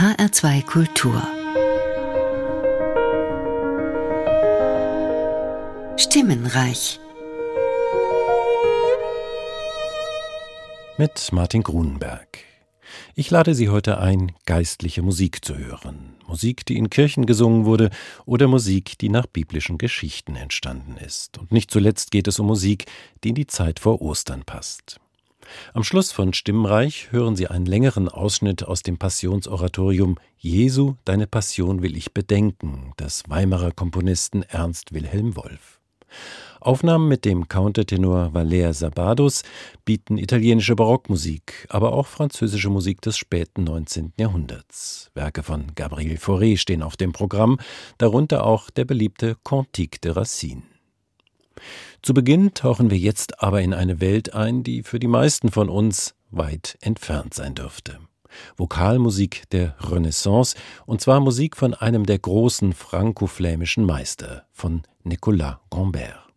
HR2 Kultur Stimmenreich mit Martin Grunenberg. Ich lade Sie heute ein, geistliche Musik zu hören. Musik, die in Kirchen gesungen wurde oder Musik, die nach biblischen Geschichten entstanden ist. Und nicht zuletzt geht es um Musik, die in die Zeit vor Ostern passt. Am Schluss von Stimmreich hören Sie einen längeren Ausschnitt aus dem Passionsoratorium Jesu, deine Passion will ich bedenken des Weimarer Komponisten Ernst Wilhelm Wolf. Aufnahmen mit dem Countertenor Valer Sabados bieten italienische Barockmusik, aber auch französische Musik des späten 19. Jahrhunderts. Werke von Gabriel Fauré stehen auf dem Programm, darunter auch der beliebte Cantique de Racine. Zu Beginn tauchen wir jetzt aber in eine Welt ein, die für die meisten von uns weit entfernt sein dürfte. Vokalmusik der Renaissance, und zwar Musik von einem der großen franco-flämischen Meister, von Nicolas Gombert.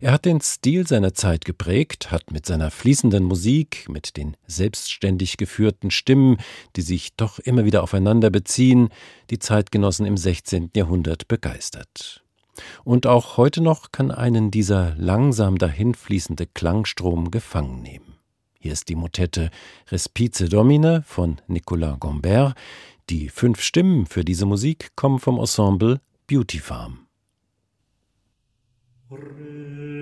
Er hat den Stil seiner Zeit geprägt, hat mit seiner fließenden Musik, mit den selbstständig geführten Stimmen, die sich doch immer wieder aufeinander beziehen, die Zeitgenossen im 16. Jahrhundert begeistert. Und auch heute noch kann einen dieser langsam dahinfließende Klangstrom gefangen nehmen. Hier ist die Motette Respice Domine von Nicolas Gombert. Die fünf Stimmen für diese Musik kommen vom Ensemble Beauty Farm. Respice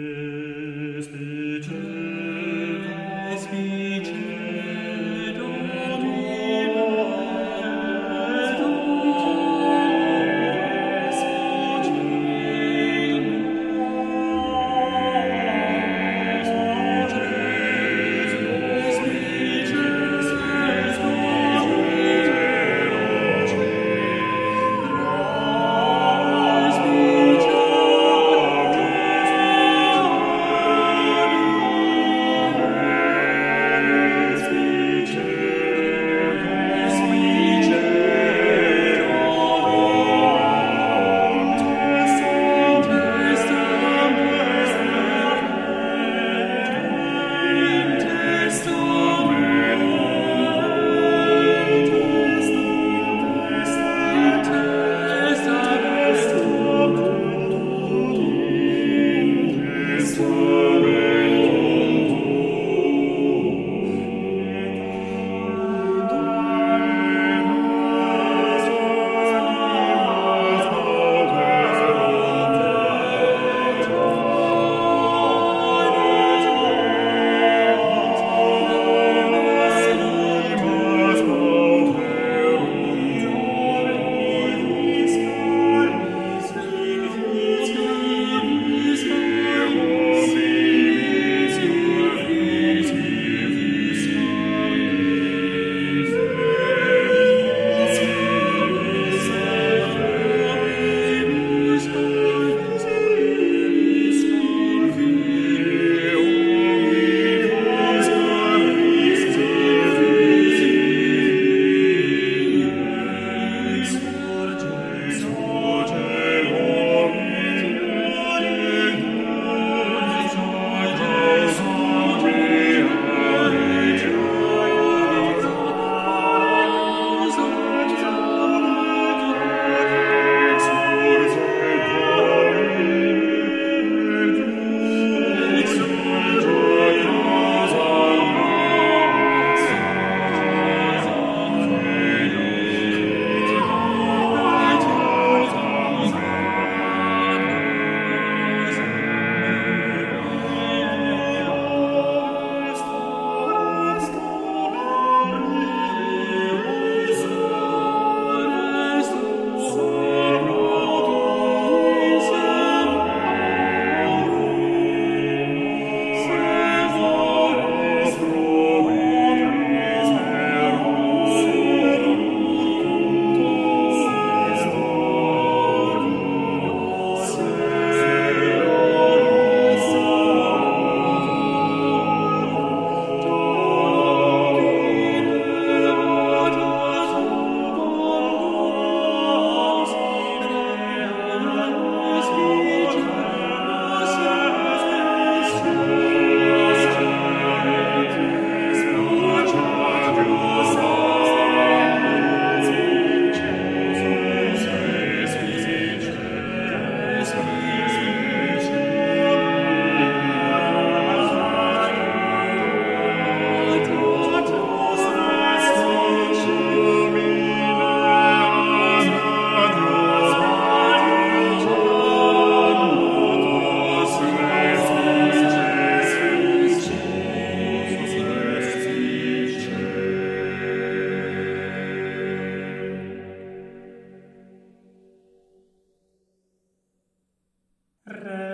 Pre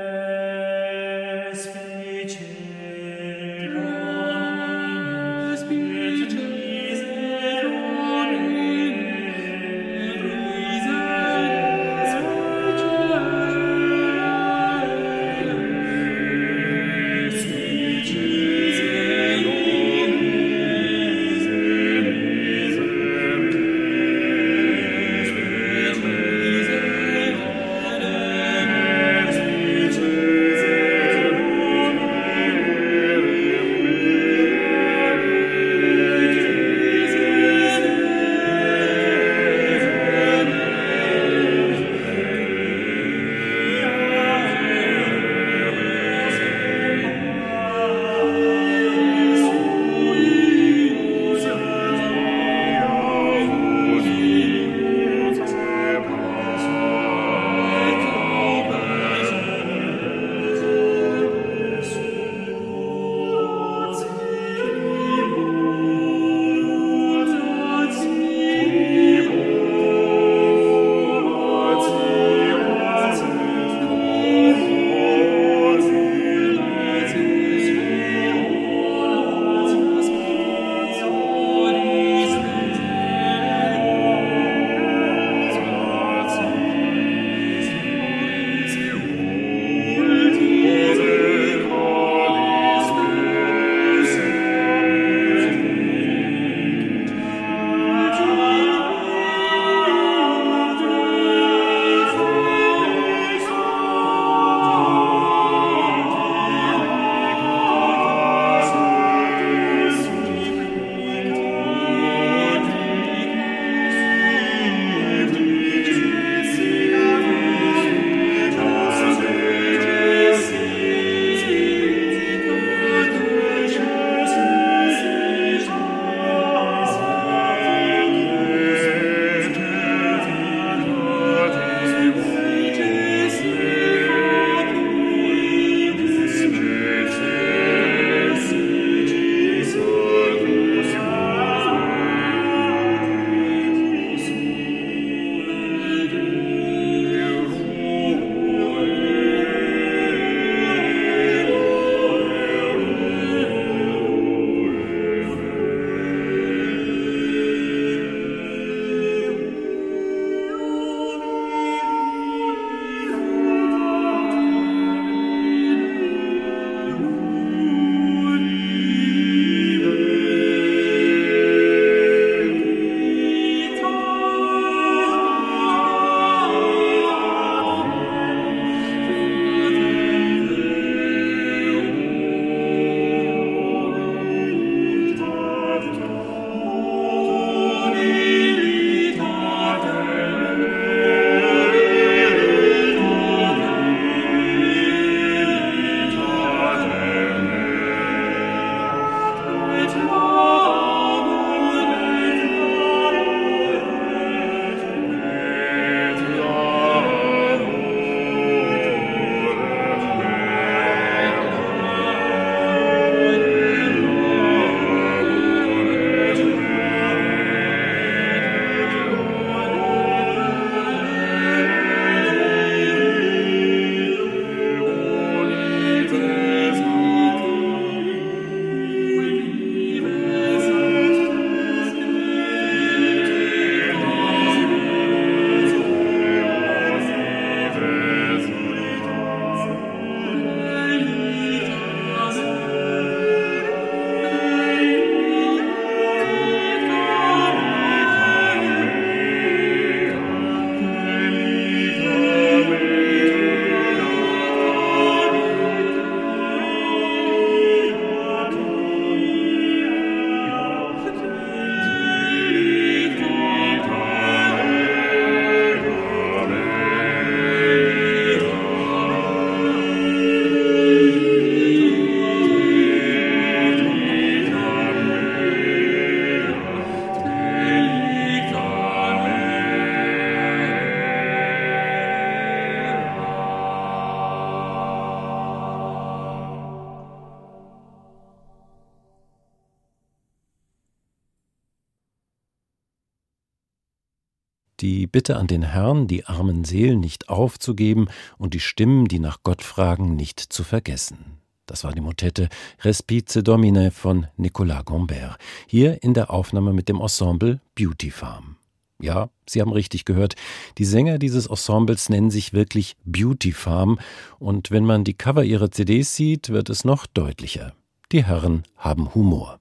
Bitte an den Herrn, die armen Seelen nicht aufzugeben und die Stimmen, die nach Gott fragen, nicht zu vergessen. Das war die Motette Respice Domine von Nicolas Gombert, hier in der Aufnahme mit dem Ensemble Beauty Farm. Ja, Sie haben richtig gehört, die Sänger dieses Ensembles nennen sich wirklich Beauty Farm, und wenn man die Cover ihrer CDs sieht, wird es noch deutlicher. Die Herren haben Humor.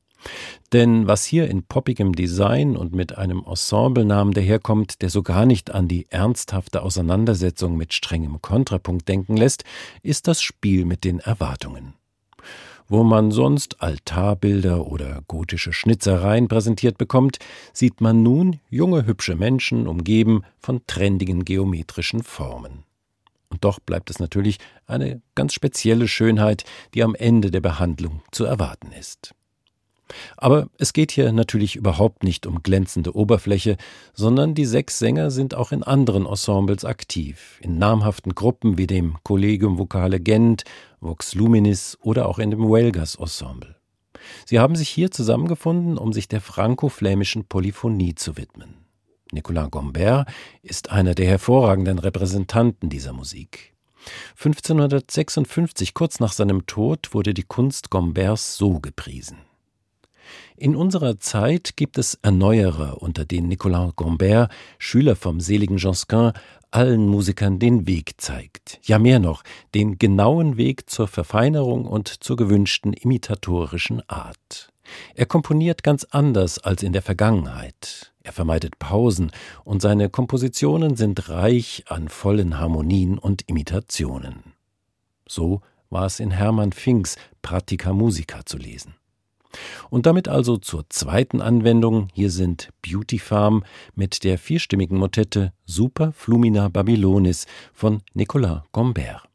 Denn was hier in poppigem Design und mit einem Ensemblenamen daherkommt, der so gar nicht an die ernsthafte Auseinandersetzung mit strengem Kontrapunkt denken lässt, ist das Spiel mit den Erwartungen. Wo man sonst Altarbilder oder gotische Schnitzereien präsentiert bekommt, sieht man nun junge hübsche Menschen umgeben von trendigen geometrischen Formen. Und doch bleibt es natürlich eine ganz spezielle Schönheit, die am Ende der Behandlung zu erwarten ist. Aber es geht hier natürlich überhaupt nicht um glänzende Oberfläche, sondern die sechs Sänger sind auch in anderen Ensembles aktiv, in namhaften Gruppen wie dem Collegium Vocale Gent, Vox Luminis oder auch in dem Huelgas Ensemble. Sie haben sich hier zusammengefunden, um sich der franco-flämischen Polyphonie zu widmen. Nicolas Gombert ist einer der hervorragenden Repräsentanten dieser Musik. 1556, kurz nach seinem Tod, wurde die Kunst Gomberts so gepriesen. In unserer Zeit gibt es Erneuerer, unter denen Nicolas Gombert, Schüler vom seligen Josquin, allen Musikern den Weg zeigt. Ja mehr noch, den genauen Weg zur Verfeinerung und zur gewünschten imitatorischen Art. Er komponiert ganz anders als in der Vergangenheit. Er vermeidet Pausen und seine Kompositionen sind reich an vollen Harmonien und Imitationen. So war es in Hermann Finks Pratica Musica zu lesen. Und damit also zur zweiten Anwendung. Hier sind Beauty Farm mit der vierstimmigen Motette Super Flumina Babylonis von Nicolas Gombert.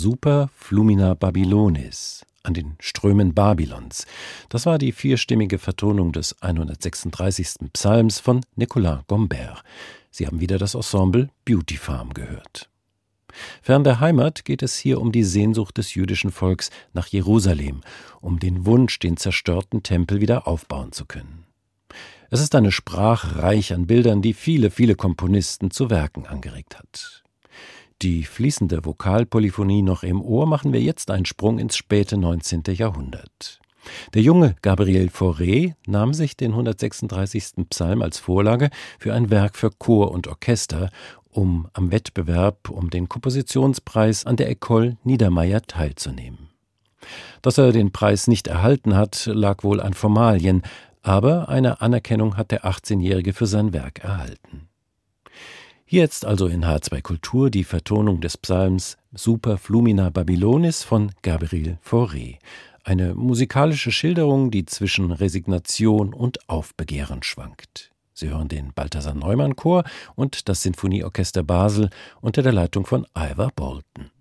Super Flumina Babylonis, an den Strömen Babylons. Das war die vierstimmige Vertonung des 136. Psalms von Nicolas Gombert. Sie haben wieder das Ensemble Beauty Farm gehört. Fern der Heimat geht es hier um die Sehnsucht des jüdischen Volks nach Jerusalem, um den Wunsch, den zerstörten Tempel wieder aufbauen zu können. Es ist eine Sprache reich an Bildern, die viele, viele Komponisten zu Werken angeregt hat. Die fließende Vokalpolyphonie noch im Ohr machen wir jetzt einen Sprung ins späte 19. Jahrhundert. Der junge Gabriel Fauré nahm sich den 136. Psalm als Vorlage für ein Werk für Chor und Orchester, um am Wettbewerb um den Kompositionspreis an der École Niedermeyer teilzunehmen. Dass er den Preis nicht erhalten hat, lag wohl an Formalien, aber eine Anerkennung hat der 18-Jährige für sein Werk erhalten. Jetzt also in H2 Kultur die Vertonung des Psalms Super Flumina Babylonis von Gabriel Fauré. Eine musikalische Schilderung, die zwischen Resignation und Aufbegehren schwankt. Sie hören den Balthasar Neumann Chor und das Sinfonieorchester Basel unter der Leitung von Ivor Bolton.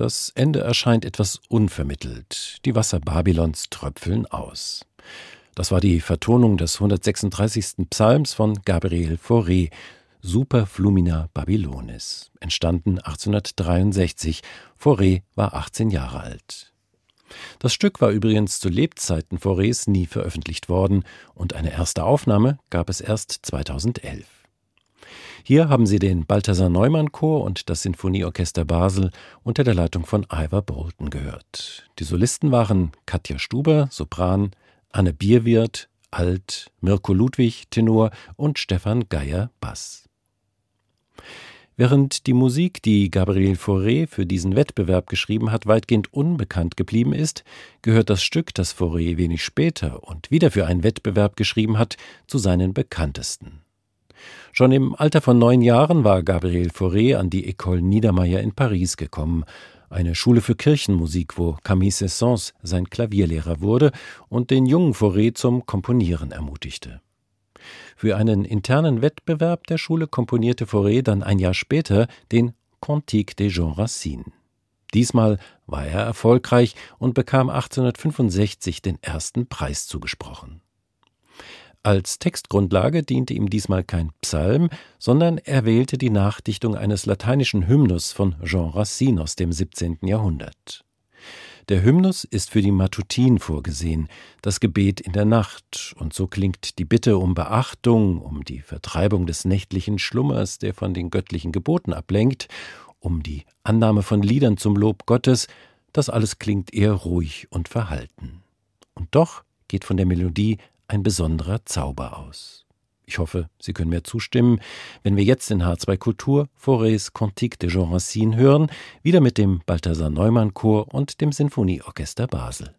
Das Ende erscheint etwas unvermittelt. Die Wasser Babylons tröpfeln aus. Das war die Vertonung des 136. Psalms von Gabriel Fauré, Super Flumina Babylonis, entstanden 1863. Fauré war 18 Jahre alt. Das Stück war übrigens zu Lebzeiten Faurés nie veröffentlicht worden und eine erste Aufnahme gab es erst 2011. Hier haben Sie den Balthasar Neumann Chor und das Sinfonieorchester Basel unter der Leitung von Ivor Bolton gehört. Die Solisten waren Katja Stuber, Sopran, Anne Bierwirth, Alt, Mirko Ludwig, Tenor und Stefan Geier, Bass. Während die Musik, die Gabriel Fauré für diesen Wettbewerb geschrieben hat, weitgehend unbekannt geblieben ist, gehört das Stück, das Fauré wenig später und wieder für einen Wettbewerb geschrieben hat, zu seinen bekanntesten. Schon im Alter von neun Jahren war Gabriel Fauré an die École Niedermeyer in Paris gekommen, eine Schule für Kirchenmusik, wo Camille Saint-Saëns sein Klavierlehrer wurde und den jungen Fauré zum Komponieren ermutigte. Für einen internen Wettbewerb der Schule komponierte Fauré dann ein Jahr später den Cantique des Jean Racine. Diesmal war er erfolgreich und bekam 1865 den ersten Preis zugesprochen. Als Textgrundlage diente ihm diesmal kein Psalm, sondern er wählte die Nachdichtung eines lateinischen Hymnus von Jean Racine aus dem 17. Jahrhundert. Der Hymnus ist für die Matutin vorgesehen, das Gebet in der Nacht, und so klingt die Bitte um Beachtung, um die Vertreibung des nächtlichen Schlummers, der von den göttlichen Geboten ablenkt, um die Annahme von Liedern zum Lob Gottes, das alles klingt eher ruhig und verhalten. Und doch geht von der Melodie ein besonderer Zauber aus. Ich hoffe, Sie können mir zustimmen, wenn wir jetzt in H2 Kultur Forêts Cantique de Jean Racine hören, wieder mit dem Balthasar Neumann Chor und dem Sinfonieorchester Basel.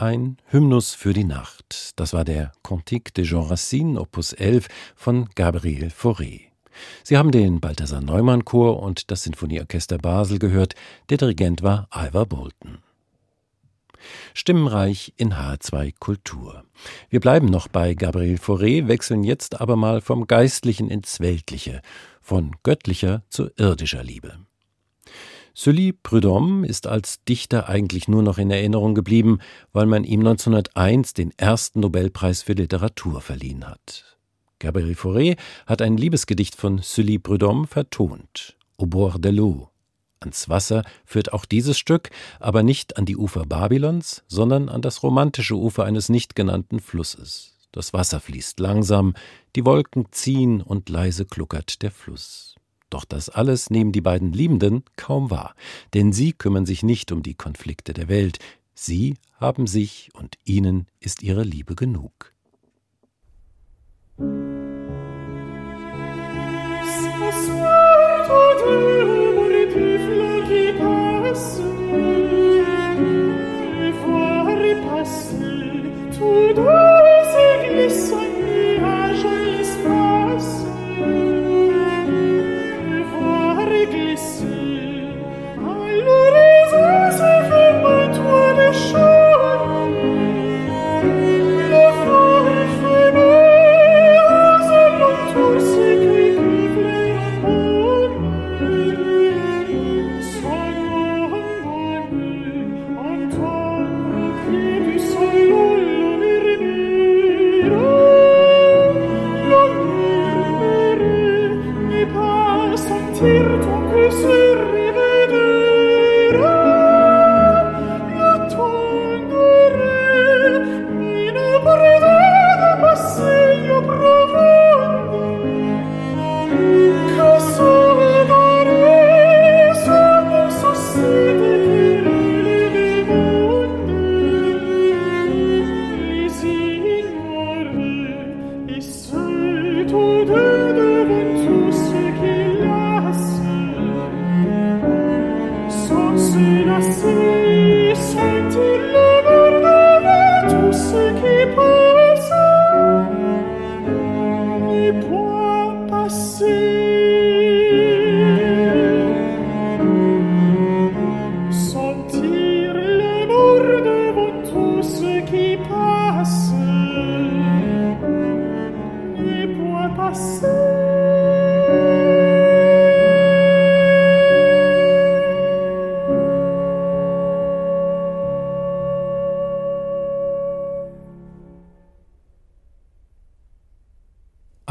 Ein Hymnus für die Nacht. Das war der Cantique de Jean Racine, Opus 11 von Gabriel Fauré. Sie haben den Balthasar Neumann Chor und das Sinfonieorchester Basel gehört. Der Dirigent war Ivor Bolton. Stimmenreich in H2 Kultur. Wir bleiben noch bei Gabriel Fauré, wechseln jetzt aber mal vom Geistlichen ins Weltliche, von göttlicher zu irdischer Liebe. Sully Prudhomme ist als Dichter eigentlich nur noch in Erinnerung geblieben, weil man ihm 1901 den ersten Nobelpreis für Literatur verliehen hat. Gabriel Fauré hat ein Liebesgedicht von Sully Prudhomme vertont. Au bord de l'eau. Ans Wasser führt auch dieses Stück, aber nicht an die Ufer Babylons, sondern an das romantische Ufer eines nicht genannten Flusses. Das Wasser fließt langsam, die Wolken ziehen und leise kluckert der Fluss. Doch das alles nehmen die beiden Liebenden kaum wahr, denn sie kümmern sich nicht um die Konflikte der Welt, sie haben sich und ihnen ist ihre Liebe genug. Tout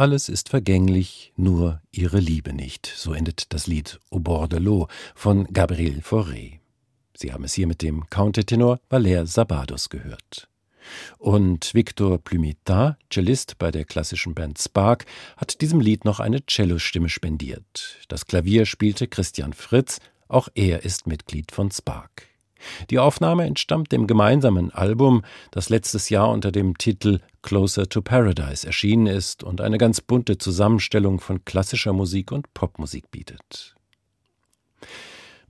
Alles ist vergänglich, nur ihre Liebe nicht. So endet das Lied Au bord de l'eau von Gabriel Fauré. Sie haben es hier mit dem Countertenor Valère Sabados gehört. Und Victor Plumitat, Cellist bei der klassischen Band Spark, hat diesem Lied noch eine Cellostimme spendiert. Das Klavier spielte Christian Fritz, auch er ist Mitglied von Spark. Die Aufnahme entstammt dem gemeinsamen Album, das letztes Jahr unter dem Titel Closer to Paradise erschienen ist und eine ganz bunte Zusammenstellung von klassischer Musik und Popmusik bietet.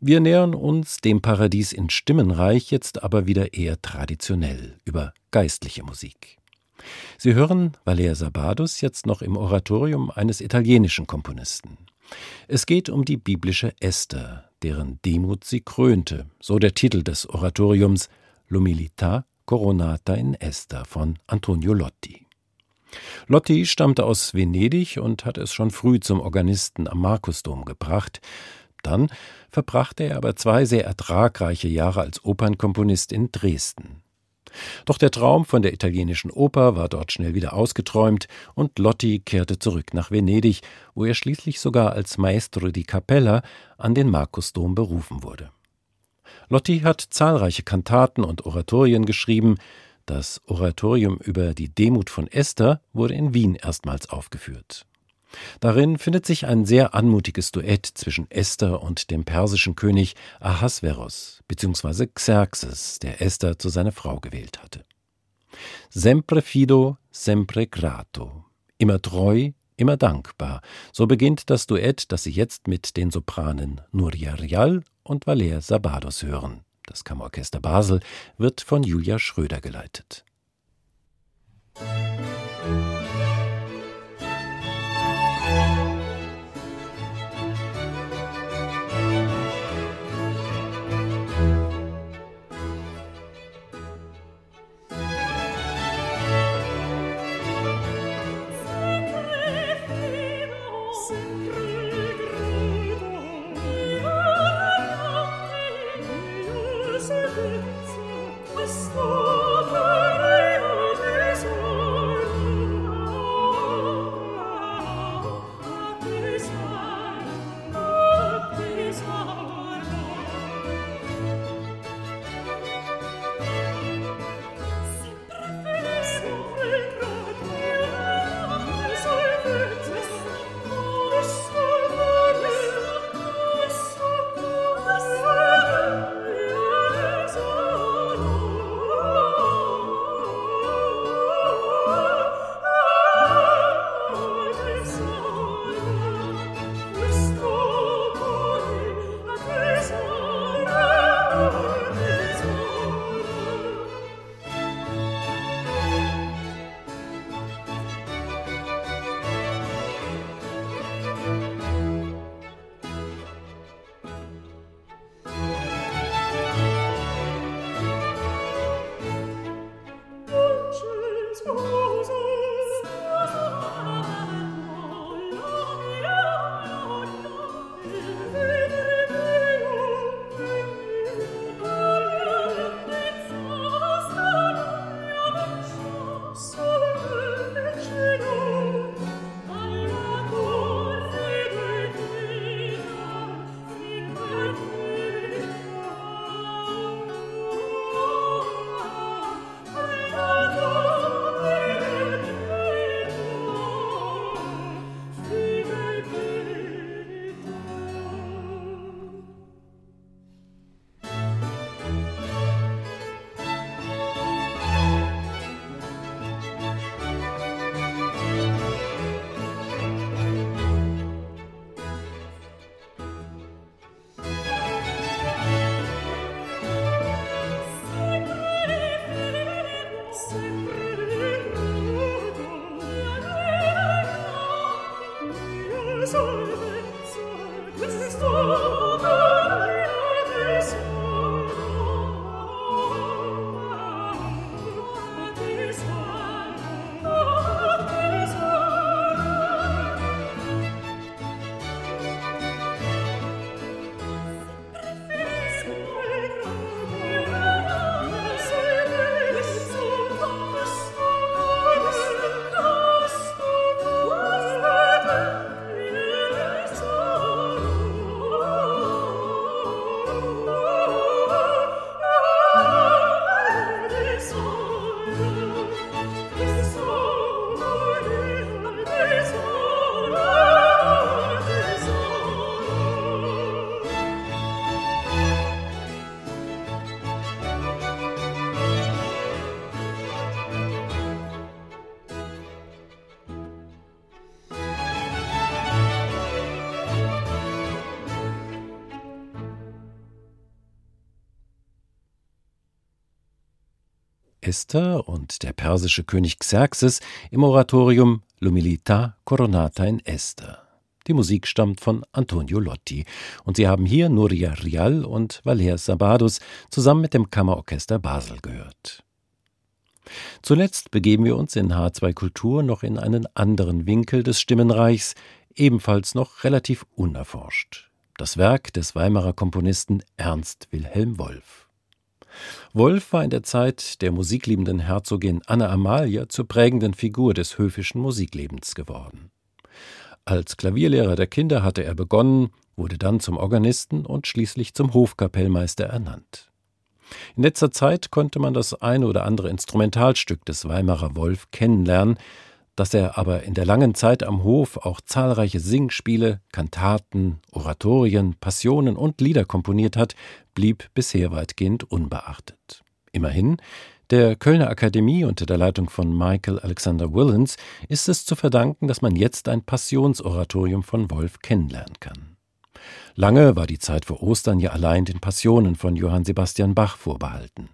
Wir nähern uns dem Paradies in Stimmenreich jetzt aber wieder eher traditionell über geistliche Musik. Sie hören Valea Sabadus jetzt noch im Oratorium eines italienischen Komponisten. Es geht um die biblische Esther, deren Demut sie krönte, so der Titel des Oratoriums L'umilità coronata in Esther von Antonio Lotti. Lotti stammte aus Venedig und hat es schon früh zum Organisten am Markusdom gebracht. Dann verbrachte er aber zwei sehr ertragreiche Jahre als Opernkomponist in Dresden. Doch der Traum von der italienischen Oper war dort schnell wieder ausgeträumt und Lotti kehrte zurück nach Venedig, wo er schließlich sogar als Maestro di Cappella an den Markusdom berufen wurde. Lotti hat zahlreiche Kantaten und Oratorien geschrieben. Das Oratorium über die Demut von Esther wurde in Wien erstmals aufgeführt. Darin findet sich ein sehr anmutiges Duett zwischen Esther und dem persischen König Ahasveros bzw. Xerxes, der Esther zu seiner Frau gewählt hatte. Sempre fido, sempre grato. Immer treu, immer dankbar. So beginnt das Duett, das Sie jetzt mit den Sopranen Nuria Rial und Valer Sabados hören. Das Kammerorchester Basel wird von Julia Schröder geleitet. Musik Esther und der persische König Xerxes im Oratorium L'umilità coronata in Esther. Die Musik stammt von Antonio Lotti und Sie haben hier Nuria Rial und Valer Sabados zusammen mit dem Kammerorchester Basel gehört. Zuletzt begeben wir uns in H2 Kultur noch in einen anderen Winkel des Stimmenreichs, ebenfalls noch relativ unerforscht. Das Werk des Weimarer Komponisten Ernst Wilhelm Wolff. Wolf war in der Zeit der musikliebenden Herzogin Anna Amalia zur prägenden Figur des höfischen Musiklebens geworden. Als Klavierlehrer der Kinder hatte er begonnen, wurde dann zum Organisten und schließlich zum Hofkapellmeister ernannt. In letzter Zeit konnte man das eine oder andere Instrumentalstück des Weimarer Wolf kennenlernen, dass er aber in der langen Zeit am Hof auch zahlreiche Singspiele, Kantaten, Oratorien, Passionen und Lieder komponiert hat, blieb bisher weitgehend unbeachtet. Immerhin, der Kölner Akademie unter der Leitung von Michael Alexander Willens ist es zu verdanken, dass man jetzt ein Passionsoratorium von Wolf kennenlernen kann. Lange war die Zeit vor Ostern ja allein den Passionen von Johann Sebastian Bach vorbehalten.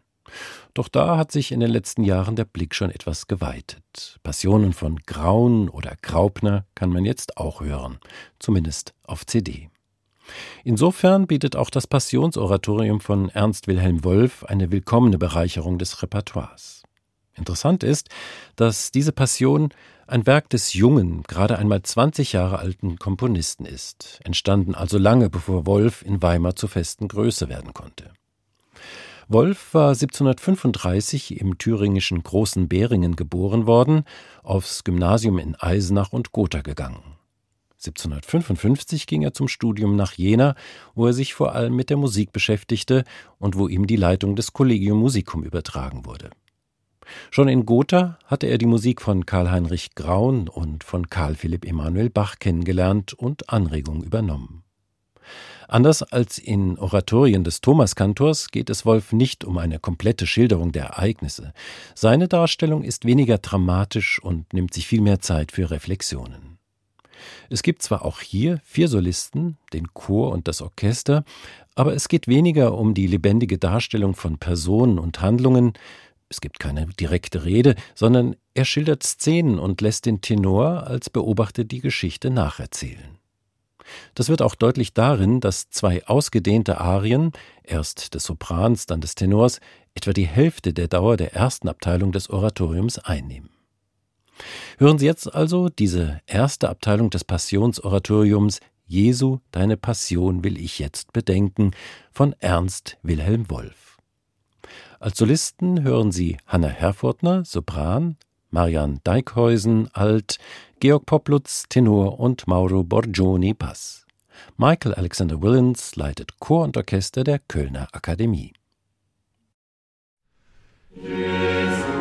Doch da hat sich in den letzten Jahren der Blick schon etwas geweitet. Passionen von Graun oder Graupner kann man jetzt auch hören, zumindest auf CD. Insofern bietet auch das Passionsoratorium von Ernst Wilhelm Wolf eine willkommene Bereicherung des Repertoires. Interessant ist, dass diese Passion ein Werk des jungen, gerade einmal 20 Jahre alten Komponisten ist, entstanden also lange bevor Wolf in Weimar zur festen Größe werden konnte. Wolf war 1735 im thüringischen Großen Beringen geboren worden, aufs Gymnasium in Eisenach und Gotha gegangen. 1755 ging er zum Studium nach Jena, wo er sich vor allem mit der Musik beschäftigte und wo ihm die Leitung des Collegium Musicum übertragen wurde. Schon in Gotha hatte er die Musik von Karl Heinrich Graun und von Karl Philipp Emanuel Bach kennengelernt und Anregungen übernommen. Anders als in Oratorien des Thomaskantors geht es Wolf nicht um eine komplette Schilderung der Ereignisse. Seine Darstellung ist weniger dramatisch und nimmt sich viel mehr Zeit für Reflexionen. Es gibt zwar auch hier vier Solisten, den Chor und das Orchester, aber es geht weniger um die lebendige Darstellung von Personen und Handlungen, es gibt keine direkte Rede, sondern er schildert Szenen und lässt den Tenor als Beobachter die Geschichte nacherzählen. Das wird auch deutlich darin, dass zwei ausgedehnte Arien, erst des Soprans, dann des Tenors, etwa die Hälfte der Dauer der ersten Abteilung des Oratoriums einnehmen. Hören Sie jetzt also diese erste Abteilung des Passionsoratoriums Jesu, deine Passion will ich jetzt bedenken von Ernst Wilhelm Wolf. Als Solisten hören Sie Hanna Herfurtner, Sopran, Marian Deikhäusen, Alt, Georg Poplutz, Tenor und Mauro Borgioni, Bass. Michael Alexander Willens leitet Chor und Orchester der Kölner Akademie. Jesus.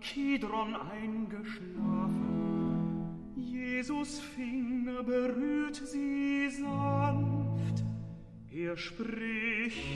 Kidron eingeschlafen. Jesus Finger berührt sie sanft. Er spricht,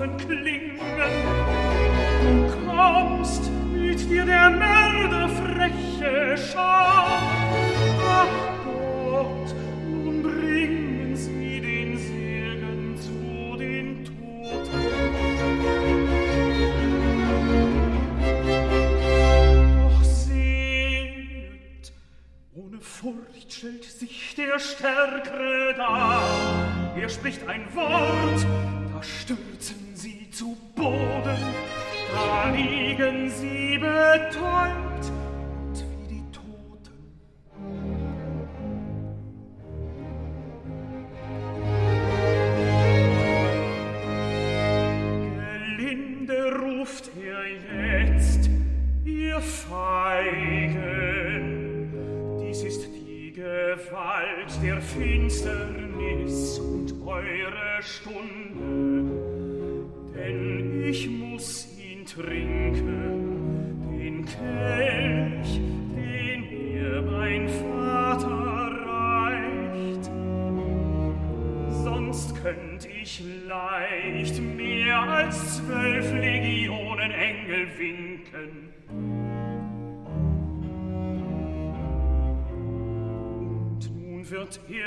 Waffen klingen. Du kommst mit dir der Mörder freche Schar. Ach Gott, nun bringen sie den Segen zu den Toten. Doch seht, ohne Furcht stellt sich der Stärkere dar. Er spricht ein Wort, da stört.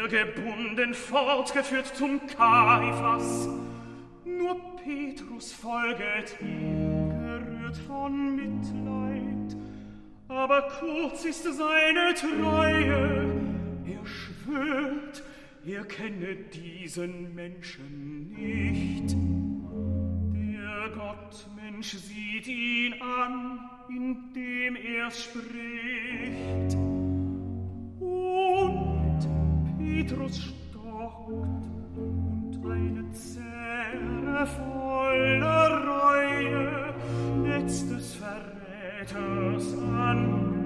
Gebunden fortgeführt zum Kaiphas. Nur Petrus folget ihm, gerührt von Mitleid. Aber kurz ist seine Treue, er schwört, er kenne diesen Menschen nicht. Der Gottmensch sieht ihn an, indem er spricht. Und Petrus stockt und eine Zähre voller Reue letztes Verräters an.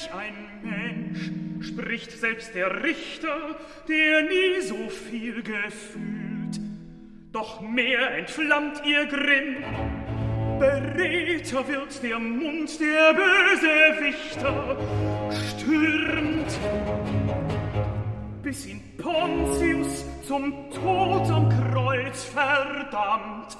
ich ein Mensch, spricht selbst der Richter, der nie so viel gefühlt. Doch mehr entflammt ihr Grimm, beredter wird der Mund der böse Wichter, stürmt bis ihn Pontius zum Tod am Kreuz verdammt.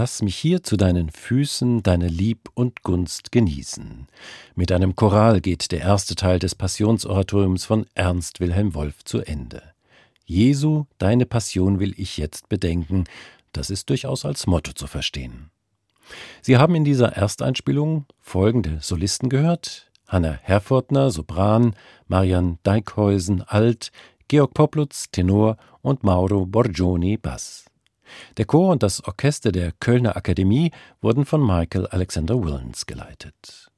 Lass mich hier zu deinen Füßen deine Lieb und Gunst genießen. Mit einem Choral geht der erste Teil des Passionsoratoriums von Ernst Wilhelm Wolf zu Ende. Jesu, deine Passion will ich jetzt bedenken, das ist durchaus als Motto zu verstehen. Sie haben in dieser Ersteinspielung folgende Solisten gehört: Hanna Herfortner, Sopran, Marian Deikhäusen, Alt, Georg Poplutz, Tenor und Mauro Borgioni, Bass. Der Chor und das Orchester der Kölner Akademie wurden von Michael Alexander Willens geleitet.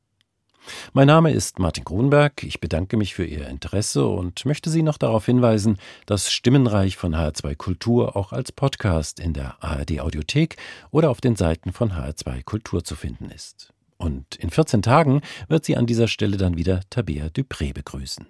Mein Name ist Martin Grunberg. Ich bedanke mich für Ihr Interesse und möchte Sie noch darauf hinweisen, dass Stimmenreich von HR2 Kultur auch als Podcast in der ARD Audiothek oder auf den Seiten von HR2 Kultur zu finden ist. Und in 14 Tagen wird Sie an dieser Stelle dann wieder Tabea Dupré begrüßen.